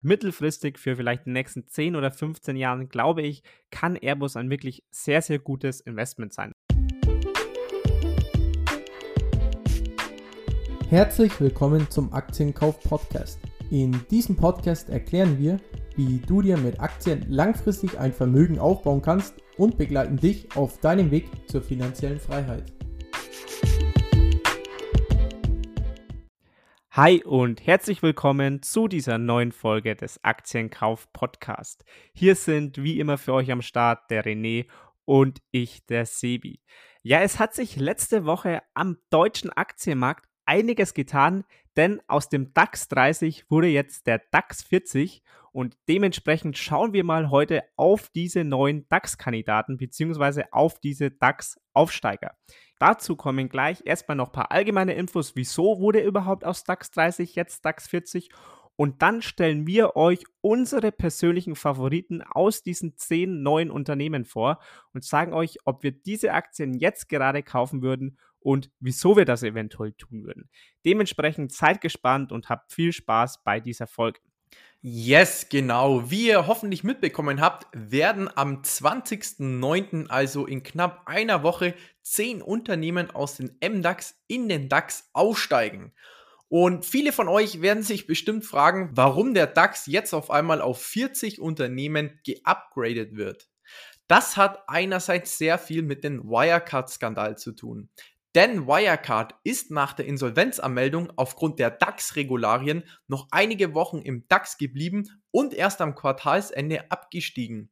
mittelfristig für vielleicht die nächsten 10 oder 15 Jahren, glaube ich, kann Airbus ein wirklich sehr, sehr gutes Investment sein. Herzlich willkommen zum Aktienkauf Podcast. In diesem Podcast erklären wir, wie du dir mit Aktien langfristig ein Vermögen aufbauen kannst und begleiten dich auf deinem Weg zur finanziellen Freiheit. Hi und herzlich willkommen zu dieser neuen Folge des Aktienkauf Podcast. Hier sind wie immer für euch am Start der René und ich, der Sebi. Ja, es hat sich letzte Woche am deutschen Aktienmarkt einiges getan, denn aus dem DAX 30 wurde jetzt der DAX 40 und dementsprechend schauen wir mal heute auf diese neuen DAX-Kandidaten bzw. auf diese DAX-Aufsteiger. Dazu kommen gleich erstmal noch ein paar allgemeine Infos, wieso wurde überhaupt aus DAX 30 jetzt DAX 40 und dann stellen wir euch unsere persönlichen Favoriten aus diesen zehn neuen Unternehmen vor und sagen euch, ob wir diese Aktien jetzt gerade kaufen würden und wieso wir das eventuell tun würden. Dementsprechend seid gespannt und habt viel Spaß bei dieser Folge. Yes, genau. Wie ihr hoffentlich mitbekommen habt, werden am 20.09., also in knapp einer Woche, zehn Unternehmen aus dem MDAX in den DAX aussteigen. Und viele von euch werden sich bestimmt fragen, warum der DAX jetzt auf einmal auf 40 Unternehmen geupgradet wird. Das hat einerseits sehr viel mit dem Wirecard-Skandal zu tun. Denn Wirecard ist nach der Insolvenzanmeldung aufgrund der DAX-Regularien noch einige Wochen im DAX geblieben und erst am Quartalsende abgestiegen.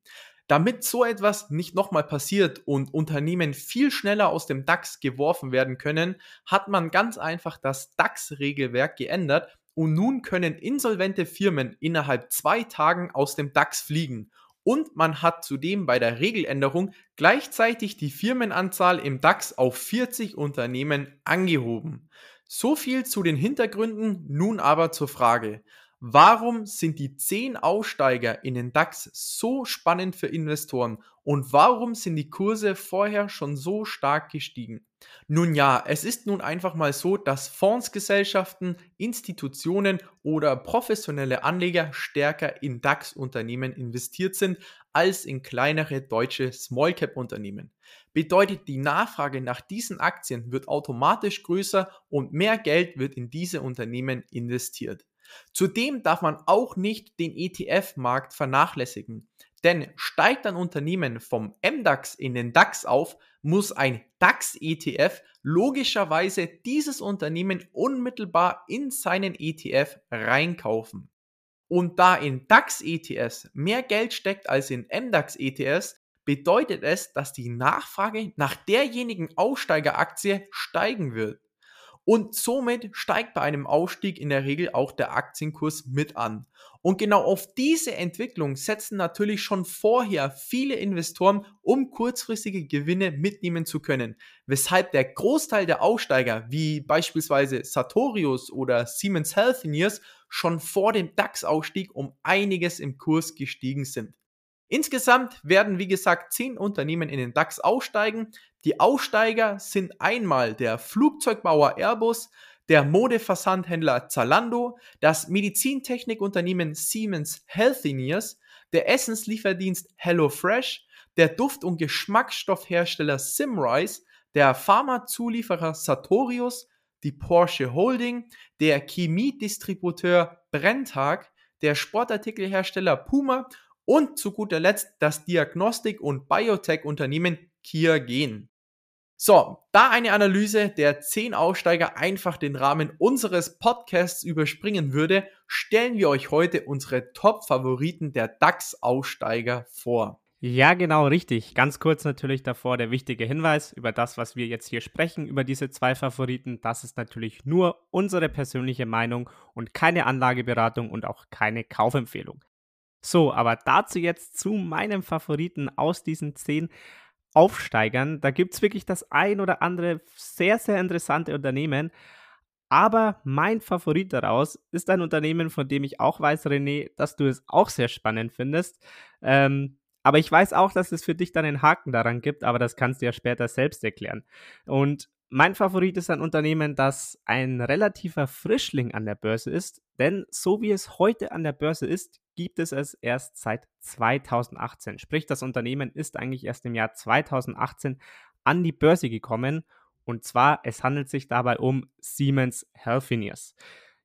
Damit so etwas nicht nochmal passiert und Unternehmen viel schneller aus dem DAX geworfen werden können, hat man ganz einfach das DAX-Regelwerk geändert und nun können insolvente Firmen innerhalb zwei Tagen aus dem DAX fliegen und man hat zudem bei der Regeländerung gleichzeitig die Firmenanzahl im DAX auf 40 Unternehmen angehoben. So viel zu den Hintergründen, nun aber zur Frage. Warum sind die 10 Aussteiger in den DAX so spannend für Investoren und warum sind die Kurse vorher schon so stark gestiegen? Nun ja, es ist nun einfach mal so, dass Fondsgesellschaften, Institutionen oder professionelle Anleger stärker in DAX-Unternehmen investiert sind als in kleinere deutsche Small-Cap-Unternehmen. Bedeutet, die Nachfrage nach diesen Aktien wird automatisch größer und mehr Geld wird in diese Unternehmen investiert. Zudem darf man auch nicht den ETF-Markt vernachlässigen. Denn steigt ein Unternehmen vom MDAX in den DAX auf, muss ein DAX-ETF logischerweise dieses Unternehmen unmittelbar in seinen ETF reinkaufen. Und da in DAX-ETFs mehr Geld steckt als in MDAX-ETFs, bedeutet es, dass die Nachfrage nach derjenigen Aussteigeraktie steigen wird. Und somit steigt bei einem Ausstieg in der Regel auch der Aktienkurs mit an. Und genau auf diese Entwicklung setzen natürlich schon vorher viele Investoren, um kurzfristige Gewinne mitnehmen zu können. Weshalb der Großteil der Aussteiger, wie beispielsweise Sartorius oder Siemens Healthineers, schon vor dem DAX-Ausstieg um einiges im Kurs gestiegen sind. Insgesamt werden, wie gesagt, zehn Unternehmen in den DAX aussteigen. Die Aussteiger sind einmal der Flugzeugbauer Airbus, der Modeversandhändler Zalando, das Medizintechnikunternehmen Siemens Healthineers, der Essenslieferdienst HelloFresh, der Duft- und Geschmacksstoffhersteller Simrise, der Pharmazulieferer Sartorius, die Porsche Holding, der Chemiedistributeur Brenntag, der Sportartikelhersteller Puma und zu guter Letzt das Diagnostik- und Biotech-Unternehmen Kia Gen. So, da eine Analyse der 10 Aussteiger einfach den Rahmen unseres Podcasts überspringen würde, stellen wir euch heute unsere Top-Favoriten der DAX-Aussteiger vor. Ja, genau, richtig. Ganz kurz natürlich davor der wichtige Hinweis über das, was wir jetzt hier sprechen, über diese zwei Favoriten. Das ist natürlich nur unsere persönliche Meinung und keine Anlageberatung und auch keine Kaufempfehlung. So, aber dazu jetzt zu meinem Favoriten aus diesen zehn Aufsteigern. Da gibt es wirklich das ein oder andere sehr, sehr interessante Unternehmen. Aber mein Favorit daraus ist ein Unternehmen, von dem ich auch weiß, René, dass du es auch sehr spannend findest. Ähm, aber ich weiß auch, dass es für dich dann einen Haken daran gibt, aber das kannst du ja später selbst erklären. Und Mein Favorit ist ein Unternehmen, das ein relativer Frischling an der Börse ist, denn so wie es heute an der Börse ist, gibt es es erst seit 2018. Sprich, das Unternehmen ist eigentlich erst im Jahr 2018 an die Börse gekommen und zwar, es handelt sich dabei um Siemens Healthineers.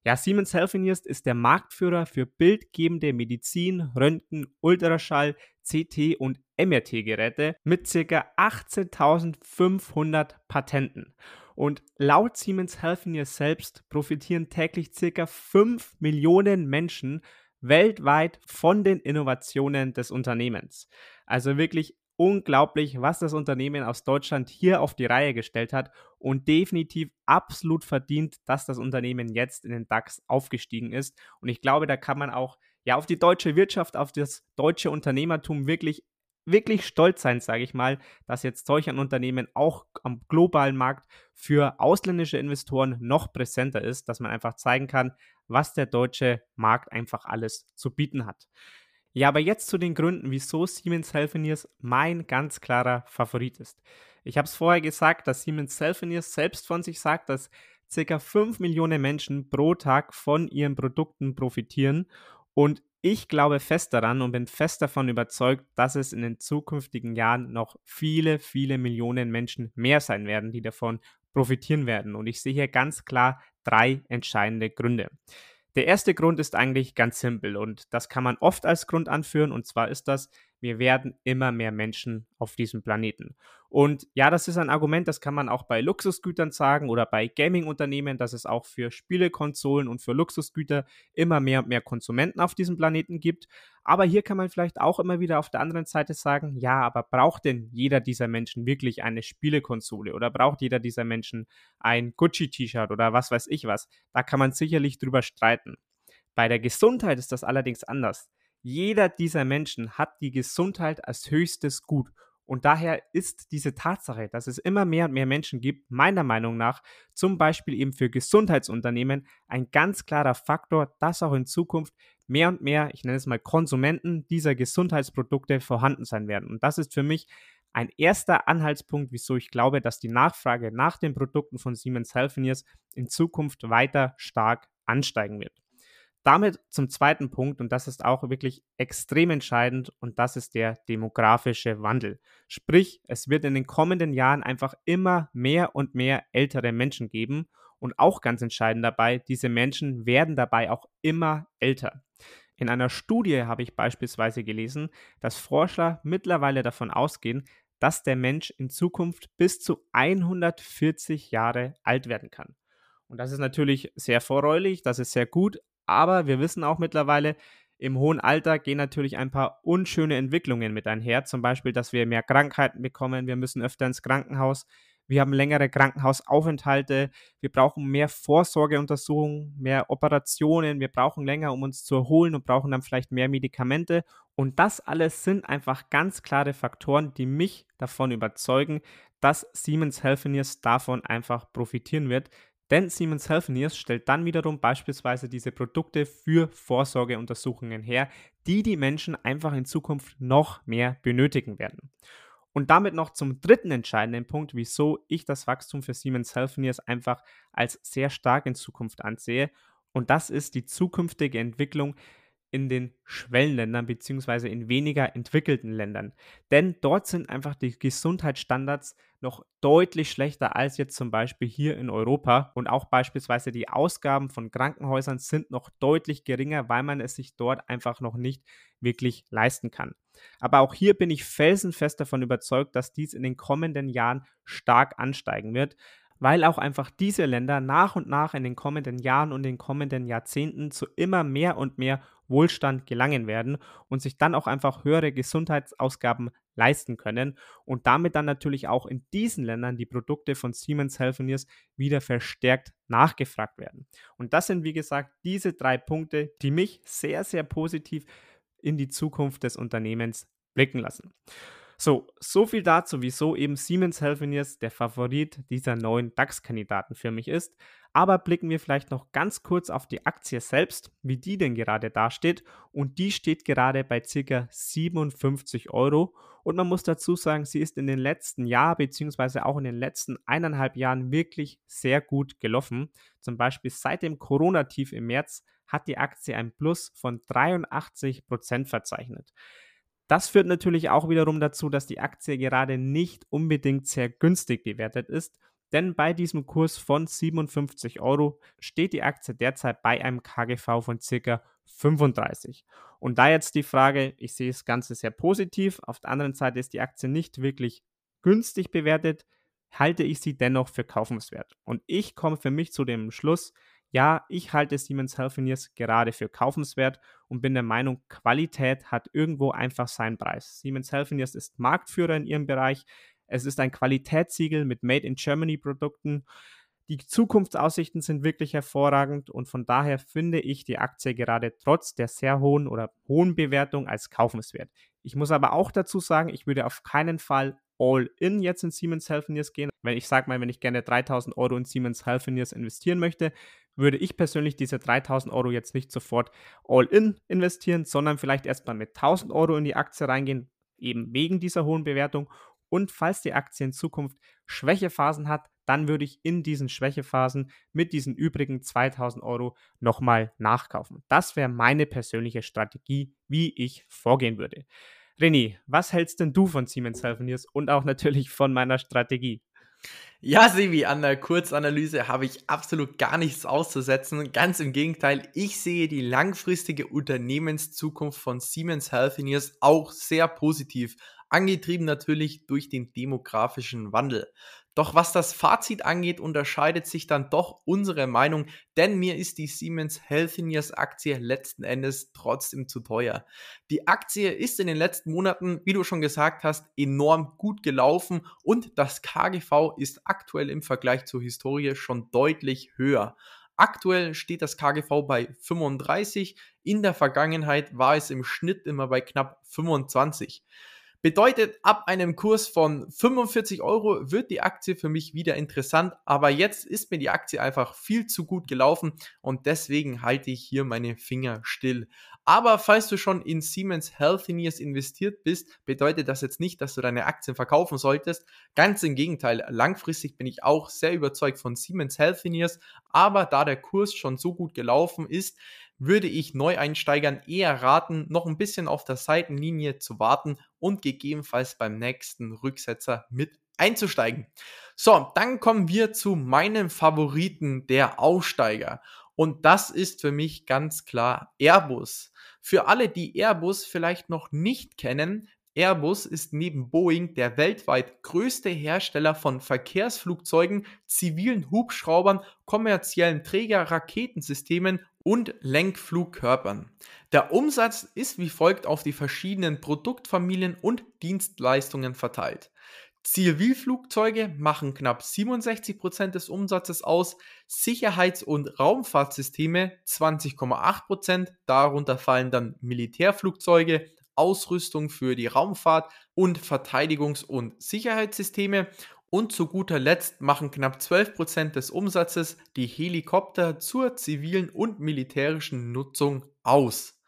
Ja, Siemens Healthineers ist der Marktführer für bildgebende Medizin, Röntgen, Ultraschall, CT und MRT-Geräte mit ca. 18.500 Patenten. Und laut Siemens Healthineers selbst profitieren täglich ca. 5 Millionen Menschen weltweit von den Innovationen des Unternehmens. Also wirklich unglaublich, was das Unternehmen aus Deutschland hier auf die Reihe gestellt hat und definitiv absolut verdient, dass das Unternehmen jetzt in den DAX aufgestiegen ist. Und ich glaube, da kann man auch ja auf die deutsche Wirtschaft, auf das deutsche Unternehmertum wirklich wirklich stolz sein, sage ich mal, dass jetzt solch ein Unternehmen auch am globalen Markt für ausländische Investoren noch präsenter ist, dass man einfach zeigen kann, was der deutsche Markt einfach alles zu bieten hat. Ja, aber jetzt zu den Gründen, wieso Siemens Healthineers mein ganz klarer Favorit ist. Ich habe es vorher gesagt, dass Siemens Healthineers selbst von sich sagt, dass ca. 5 Millionen Menschen pro Tag von ihren Produkten profitieren und ich glaube fest daran und bin fest davon überzeugt, dass es in den zukünftigen Jahren noch viele, viele Millionen Menschen mehr sein werden, die davon profitieren werden. Und ich sehe hier ganz klar drei entscheidende Gründe. Der erste Grund ist eigentlich ganz simpel und das kann man oft als Grund anführen und zwar ist das, wir werden immer mehr Menschen auf diesem Planeten. Und ja, das ist ein Argument, das kann man auch bei Luxusgütern sagen oder bei Gaming-Unternehmen, dass es auch für Spielekonsolen und für Luxusgüter immer mehr und mehr Konsumenten auf diesem Planeten gibt. Aber hier kann man vielleicht auch immer wieder auf der anderen Seite sagen, ja, aber braucht denn jeder dieser Menschen wirklich eine Spielekonsole oder braucht jeder dieser Menschen ein Gucci-T-Shirt oder was weiß ich was? Da kann man sicherlich drüber streiten. Bei der Gesundheit ist das allerdings anders. Jeder dieser Menschen hat die Gesundheit als höchstes Gut und daher ist diese Tatsache, dass es immer mehr und mehr Menschen gibt, meiner Meinung nach, zum Beispiel eben für Gesundheitsunternehmen, ein ganz klarer Faktor, dass auch in Zukunft mehr und mehr, ich nenne es mal Konsumenten dieser Gesundheitsprodukte vorhanden sein werden. Und das ist für mich ein erster Anhaltspunkt, wieso ich glaube, dass die Nachfrage nach den Produkten von Siemens Healthineers in Zukunft weiter stark ansteigen wird. Damit zum zweiten Punkt, und das ist auch wirklich extrem entscheidend, und das ist der demografische Wandel. Sprich, es wird in den kommenden Jahren einfach immer mehr und mehr ältere Menschen geben. Und auch ganz entscheidend dabei, diese Menschen werden dabei auch immer älter. In einer Studie habe ich beispielsweise gelesen, dass Forscher mittlerweile davon ausgehen, dass der Mensch in Zukunft bis zu 140 Jahre alt werden kann. Und das ist natürlich sehr vorreulich, das ist sehr gut, aber wir wissen auch mittlerweile, im hohen Alter gehen natürlich ein paar unschöne Entwicklungen mit einher. Zum Beispiel, dass wir mehr Krankheiten bekommen, wir müssen öfter ins Krankenhaus, wir haben längere Krankenhausaufenthalte, wir brauchen mehr Vorsorgeuntersuchungen, mehr Operationen, wir brauchen länger, um uns zu erholen und brauchen dann vielleicht mehr Medikamente. Und das alles sind einfach ganz klare Faktoren, die mich davon überzeugen, dass Siemens Healthineers davon einfach profitieren wird, denn Siemens Healthineers stellt dann wiederum beispielsweise diese Produkte für Vorsorgeuntersuchungen her, die die Menschen einfach in Zukunft noch mehr benötigen werden. Und damit noch zum dritten entscheidenden Punkt, wieso ich das Wachstum für Siemens Healthineers einfach als sehr stark in Zukunft ansehe. Und das ist die zukünftige Entwicklung in den Schwellenländern beziehungsweise in weniger entwickelten Ländern. Denn dort sind einfach die Gesundheitsstandards noch deutlich schlechter als jetzt zum Beispiel hier in Europa. Und auch beispielsweise die Ausgaben von Krankenhäusern sind noch deutlich geringer, weil man es sich dort einfach noch nicht wirklich leisten kann. Aber auch hier bin ich felsenfest davon überzeugt, dass dies in den kommenden Jahren stark ansteigen wird weil auch einfach diese Länder nach und nach in den kommenden Jahren und den kommenden Jahrzehnten zu immer mehr und mehr Wohlstand gelangen werden und sich dann auch einfach höhere Gesundheitsausgaben leisten können und damit dann natürlich auch in diesen Ländern die Produkte von Siemens Healthineers wieder verstärkt nachgefragt werden. Und das sind wie gesagt diese drei Punkte, die mich sehr, sehr positiv in die Zukunft des Unternehmens blicken lassen. So, so viel dazu, wieso eben Siemens Healthineers der Favorit dieser neuen DAX-Kandidaten für mich ist. Aber blicken wir vielleicht noch ganz kurz auf die Aktie selbst, wie die denn gerade dasteht. Und die steht gerade bei ca. 57 Euro. Und man muss dazu sagen, sie ist in den letzten Jahren bzw. auch in den letzten eineinhalb Jahren wirklich sehr gut gelaufen. Zum Beispiel seit dem Corona-Tief im März hat die Aktie ein Plus von 83 Prozent verzeichnet. Das führt natürlich auch wiederum dazu, dass die Aktie gerade nicht unbedingt sehr günstig bewertet ist, denn bei diesem Kurs von 57 Euro steht die Aktie derzeit bei einem KGV von ca. 35. Und da jetzt die Frage, ich sehe das Ganze sehr positiv, auf der anderen Seite ist die Aktie nicht wirklich günstig bewertet, halte ich sie dennoch für kaufenswert. Und ich komme für mich zu dem Schluss, ja, ich halte Siemens Healthineers gerade für kaufenswert und bin der Meinung, Qualität hat irgendwo einfach seinen Preis. Siemens Healthineers ist Marktführer in ihrem Bereich. Es ist ein Qualitätssiegel mit Made in Germany Produkten. Die Zukunftsaussichten sind wirklich hervorragend und von daher finde ich die Aktie gerade trotz der sehr hohen oder hohen Bewertung als kaufenswert. Ich muss aber auch dazu sagen, ich würde auf keinen Fall All-In jetzt in Siemens Healthineers gehen. Wenn ich sage mal, wenn ich gerne 3000 Euro in Siemens Healthineers investieren möchte, würde ich persönlich diese 3000 Euro jetzt nicht sofort all-in investieren, sondern vielleicht erstmal mit 1000 Euro in die Aktie reingehen, eben wegen dieser hohen Bewertung. Und falls die Aktie in Zukunft Schwächephasen hat, dann würde ich in diesen Schwächephasen mit diesen übrigen 2000 Euro nochmal nachkaufen. Das wäre meine persönliche Strategie, wie ich vorgehen würde. René, was hältst denn du von Siemens Healthineers und auch natürlich von meiner Strategie? Ja, Sevi, an der Kurzanalyse habe ich absolut gar nichts auszusetzen. Ganz im Gegenteil, ich sehe die langfristige Unternehmenszukunft von Siemens Healthineers auch sehr positiv, angetrieben natürlich durch den demografischen Wandel. Doch was das Fazit angeht, unterscheidet sich dann doch unsere Meinung, denn mir ist die Siemens Healthineers Aktie letzten Endes trotzdem zu teuer. Die Aktie ist in den letzten Monaten, wie du schon gesagt hast, enorm gut gelaufen und das KGV ist aktuell im Vergleich zur Historie schon deutlich höher. Aktuell steht das KGV bei 35, in der Vergangenheit war es im Schnitt immer bei knapp 25. Bedeutet, ab einem Kurs von 45 Euro wird die Aktie für mich wieder interessant, aber jetzt ist mir die Aktie einfach viel zu gut gelaufen und deswegen halte ich hier meine Finger still. Aber falls du schon in Siemens Healthineers investiert bist, bedeutet das jetzt nicht, dass du deine Aktien verkaufen solltest. Ganz im Gegenteil, langfristig bin ich auch sehr überzeugt von Siemens Healthineers, aber da der Kurs schon so gut gelaufen ist, würde ich Neueinsteigern eher raten, noch ein bisschen auf der Seitenlinie zu warten und gegebenenfalls beim nächsten Rücksetzer mit einzusteigen. So, dann kommen wir zu meinem Favoriten der Aussteiger. Und das ist für mich ganz klar Airbus. Für alle, die Airbus vielleicht noch nicht kennen, Airbus ist neben Boeing der weltweit größte Hersteller von Verkehrsflugzeugen, zivilen Hubschraubern, kommerziellen Träger-Raketensystemen und Lenkflugkörpern. Der Umsatz ist wie folgt auf die verschiedenen Produktfamilien und Dienstleistungen verteilt. Zivilflugzeuge machen knapp 67% des Umsatzes aus, Sicherheits- und Raumfahrtsysteme 20,8%, darunter fallen dann Militärflugzeuge, Ausrüstung für die Raumfahrt und Verteidigungs- und Sicherheitssysteme. Und zu guter Letzt machen knapp 12% des Umsatzes die Helikopter zur zivilen und militärischen Nutzung aus.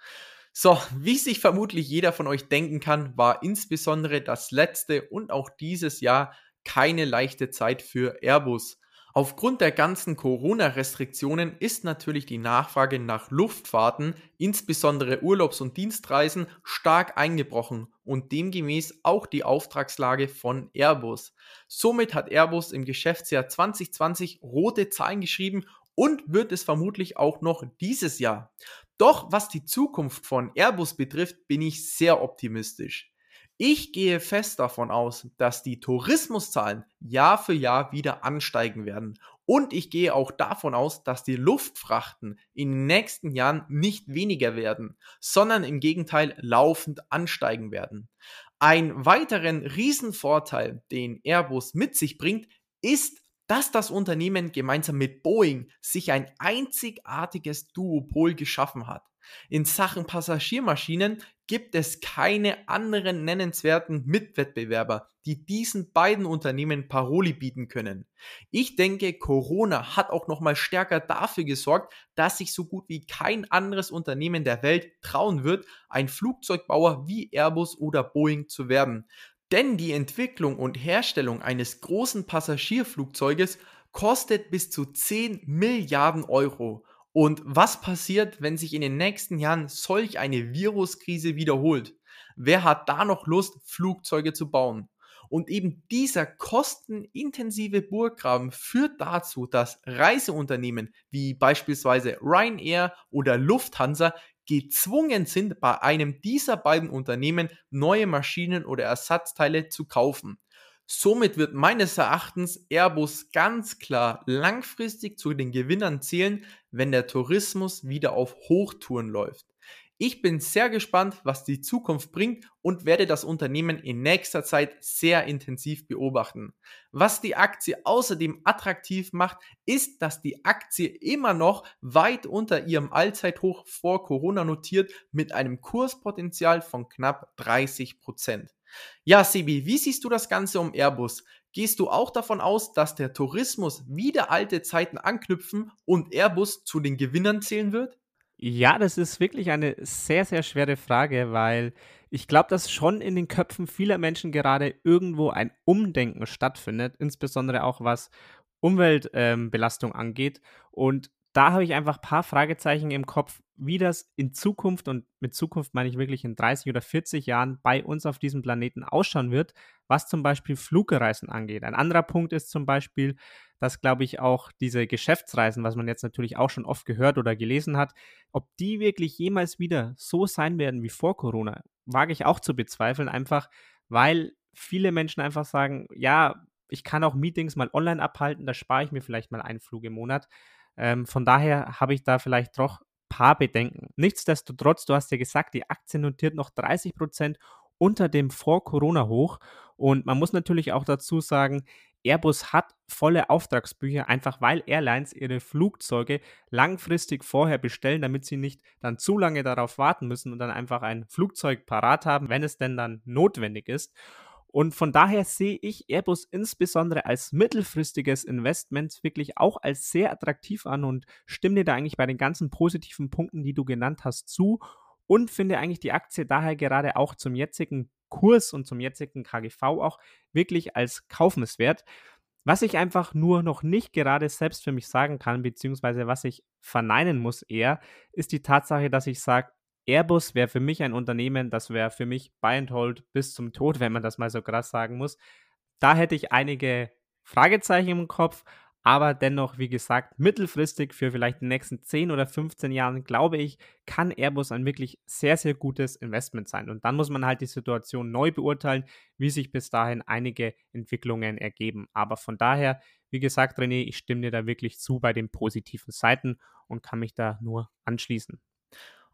So, wie sich vermutlich jeder von euch denken kann, war insbesondere das letzte und auch dieses Jahr keine leichte Zeit für Airbus. Aufgrund der ganzen Corona-Restriktionen ist natürlich die Nachfrage nach Luftfahrten, insbesondere Urlaubs- und Dienstreisen, stark eingebrochen und demgemäß auch die Auftragslage von Airbus. Somit hat Airbus im Geschäftsjahr 2020 rote Zahlen geschrieben und wird es vermutlich auch noch dieses Jahr. Doch was die Zukunft von Airbus betrifft, bin ich sehr optimistisch. Ich gehe fest davon aus, dass die Tourismuszahlen Jahr für Jahr wieder ansteigen werden. Und ich gehe auch davon aus, dass die Luftfrachten in den nächsten Jahren nicht weniger werden, sondern im Gegenteil laufend ansteigen werden. Ein weiteren Riesenvorteil, den Airbus mit sich bringt, ist, dass das Unternehmen gemeinsam mit Boeing sich ein einzigartiges Duopol geschaffen hat. In Sachen Passagiermaschinen gibt es keine anderen nennenswerten Mitwettbewerber, die diesen beiden Unternehmen Paroli bieten können. Ich denke, Corona hat auch nochmal stärker dafür gesorgt, dass sich so gut wie kein anderes Unternehmen der Welt trauen wird, ein Flugzeugbauer wie Airbus oder Boeing zu werden. Denn die Entwicklung und Herstellung eines großen Passagierflugzeuges kostet bis zu 10 Milliarden Euro. Und was passiert, wenn sich in den nächsten Jahren solch eine Viruskrise wiederholt? Wer hat da noch Lust, Flugzeuge zu bauen? Und eben dieser kostenintensive Burggraben führt dazu, dass Reiseunternehmen wie beispielsweise Ryanair oder Lufthansa gezwungen sind, bei einem dieser beiden Unternehmen neue Maschinen oder Ersatzteile zu kaufen. Somit wird meines Erachtens Airbus ganz klar langfristig zu den Gewinnern zählen, wenn der Tourismus wieder auf Hochtouren läuft. Ich bin sehr gespannt, was die Zukunft bringt und werde das Unternehmen in nächster Zeit sehr intensiv beobachten. Was die Aktie außerdem attraktiv macht, ist, dass die Aktie immer noch weit unter ihrem Allzeithoch vor Corona notiert mit einem Kurspotenzial von knapp 30 Prozent. Ja, Sebi, wie siehst du das Ganze um Airbus? Gehst du auch davon aus, dass der Tourismus wieder alte Zeiten anknüpfen und Airbus zu den Gewinnern zählen wird? Ja, das ist wirklich eine sehr, sehr schwere Frage, weil ich glaube, dass schon in den Köpfen vieler Menschen gerade irgendwo ein Umdenken stattfindet, insbesondere auch was Umweltbelastung ähm, angeht. Und da habe ich einfach ein paar Fragezeichen im Kopf, wie das in Zukunft, und mit Zukunft meine ich wirklich in 30 oder 40 Jahren bei uns auf diesem Planeten ausschauen wird, was zum Beispiel Flugreisen angeht. Ein anderer Punkt ist zum Beispiel, dass, glaube ich, auch diese Geschäftsreisen, was man jetzt natürlich auch schon oft gehört oder gelesen hat, ob die wirklich jemals wieder so sein werden wie vor Corona, wage ich auch zu bezweifeln, einfach weil viele Menschen einfach sagen, ja, ich kann auch Meetings mal online abhalten, da spare ich mir vielleicht mal einen Flug im Monat. Ähm, von daher habe ich da vielleicht doch ein paar Bedenken. Nichtsdestotrotz, du hast ja gesagt, die Aktie notiert noch 30 Prozent unter dem Vor-Corona-Hoch. Und man muss natürlich auch dazu sagen, Airbus hat volle Auftragsbücher, einfach weil Airlines ihre Flugzeuge langfristig vorher bestellen, damit sie nicht dann zu lange darauf warten müssen und dann einfach ein Flugzeug parat haben, wenn es denn dann notwendig ist. Und von daher sehe ich Airbus insbesondere als mittelfristiges Investment wirklich auch als sehr attraktiv an und stimme dir da eigentlich bei den ganzen positiven Punkten, die du genannt hast, zu und finde eigentlich die Aktie daher gerade auch zum jetzigen Kurs und zum jetzigen KGV auch wirklich als kaufenswert. Was ich einfach nur noch nicht gerade selbst für mich sagen kann, beziehungsweise was ich verneinen muss eher, ist die Tatsache, dass ich sage, Airbus wäre für mich ein Unternehmen, das wäre für mich Buy and Hold bis zum Tod, wenn man das mal so krass sagen muss. Da hätte ich einige Fragezeichen im Kopf, aber dennoch, wie gesagt, mittelfristig für vielleicht die nächsten 10 oder 15 Jahren, glaube ich, kann Airbus ein wirklich sehr, sehr gutes Investment sein. Und dann muss man halt die Situation neu beurteilen, wie sich bis dahin einige Entwicklungen ergeben. Aber von daher, wie gesagt, René, ich stimme dir da wirklich zu bei den positiven Seiten und kann mich da nur anschließen.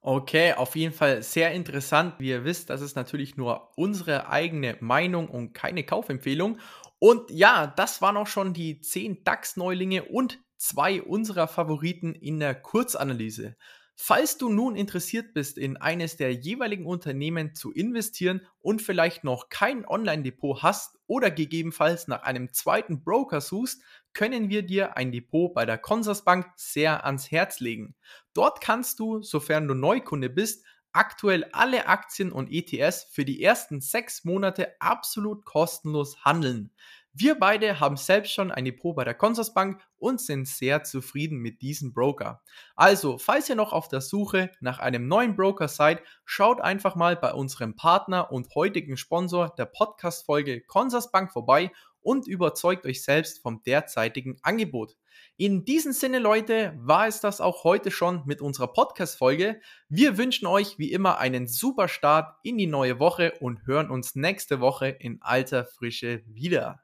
Okay, auf jeden Fall sehr interessant. Wie ihr wisst, das ist natürlich nur unsere eigene Meinung und keine Kaufempfehlung. Und ja, das waren auch schon die 10 DAX-Neulinge und zwei unserer Favoriten in der Kurzanalyse. Falls du nun interessiert bist, in eines der jeweiligen Unternehmen zu investieren und vielleicht noch kein Online-Depot hast oder gegebenenfalls nach einem zweiten Broker suchst, können wir dir ein Depot bei der Consorsbank sehr ans Herz legen. Dort kannst du, sofern du Neukunde bist, aktuell alle Aktien und ETS für die ersten sechs Monate absolut kostenlos handeln. Wir beide haben selbst schon ein Depot bei der Consorsbank und sind sehr zufrieden mit diesem Broker. Also, falls ihr noch auf der Suche nach einem neuen Broker seid, schaut einfach mal bei unserem Partner und heutigen Sponsor der Podcast-Folge Consorsbank vorbei und überzeugt euch selbst vom derzeitigen Angebot. In diesem Sinne, Leute, war es das auch heute schon mit unserer Podcast-Folge. Wir wünschen euch wie immer einen super Start in die neue Woche und hören uns nächste Woche in alter Frische wieder.